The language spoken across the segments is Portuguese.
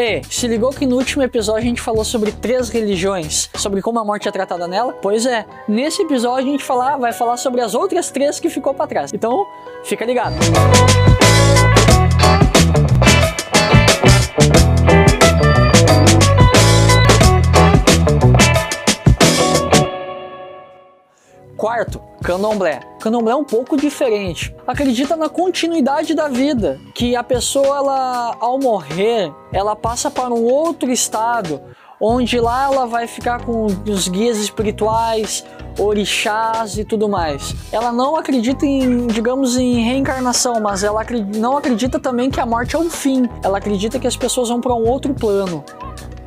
Ei, se ligou que no último episódio a gente falou sobre três religiões, sobre como a morte é tratada nela? Pois é, nesse episódio a gente falar, vai falar sobre as outras três que ficou para trás. Então, fica ligado. Quarto, candomblé. Candomblé é um pouco diferente. Acredita na continuidade da vida, que a pessoa ela ao morrer, ela passa para um outro estado, onde lá ela vai ficar com os guias espirituais, orixás e tudo mais. Ela não acredita em, digamos, em reencarnação, mas ela não acredita também que a morte é um fim. Ela acredita que as pessoas vão para um outro plano.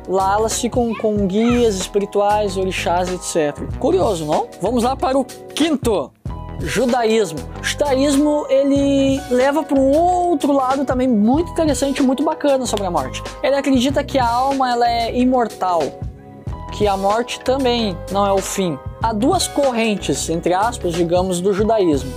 Lá elas ficam com guias espirituais, orixás, etc. Curioso, não? Vamos lá para o quinto. Judaísmo. O judaísmo ele leva para um outro lado também muito interessante, muito bacana sobre a morte. Ele acredita que a alma ela é imortal, que a morte também não é o fim. Há duas correntes, entre aspas, digamos, do judaísmo.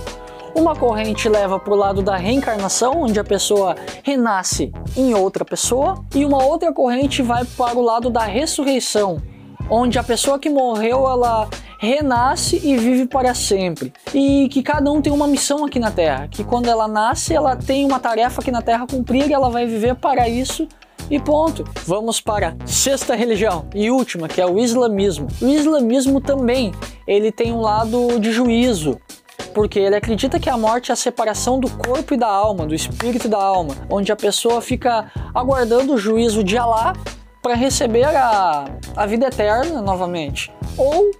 Uma corrente leva para o lado da reencarnação, onde a pessoa renasce em outra pessoa, e uma outra corrente vai para o lado da ressurreição, onde a pessoa que morreu ela renasce e vive para sempre. E que cada um tem uma missão aqui na Terra, que quando ela nasce, ela tem uma tarefa aqui na Terra a cumprir e ela vai viver para isso e ponto. Vamos para a sexta religião e última, que é o islamismo. O islamismo também, ele tem um lado de juízo, porque ele acredita que a morte é a separação do corpo e da alma, do espírito e da alma, onde a pessoa fica aguardando o juízo de Alá para receber a, a vida eterna novamente, ou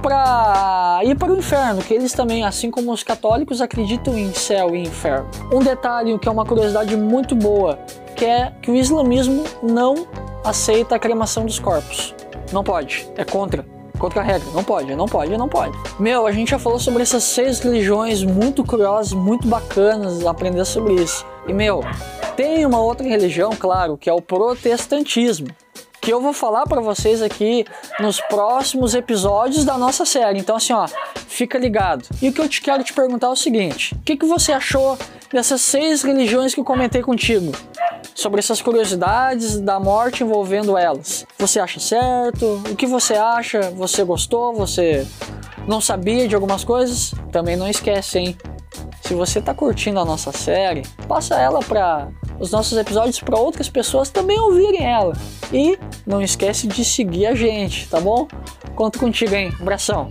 para ir para o inferno, que eles também, assim como os católicos, acreditam em céu e inferno. Um detalhe que é uma curiosidade muito boa, que é que o islamismo não aceita a cremação dos corpos. Não pode, é contra contra a regra. Não pode, não pode, não pode. Meu, a gente já falou sobre essas seis religiões muito curiosas, muito bacanas aprender sobre isso. E, meu, tem uma outra religião, claro, que é o protestantismo. Que eu vou falar para vocês aqui nos próximos episódios da nossa série. Então, assim, ó, fica ligado. E o que eu te quero te perguntar é o seguinte: o que, que você achou dessas seis religiões que eu comentei contigo? Sobre essas curiosidades da morte envolvendo elas. Você acha certo? O que você acha? Você gostou? Você não sabia de algumas coisas? Também não esquece, hein? Se você está curtindo a nossa série, passa ela para os nossos episódios para outras pessoas também ouvirem ela. E não esquece de seguir a gente, tá bom? Conto contigo, hein? Abração.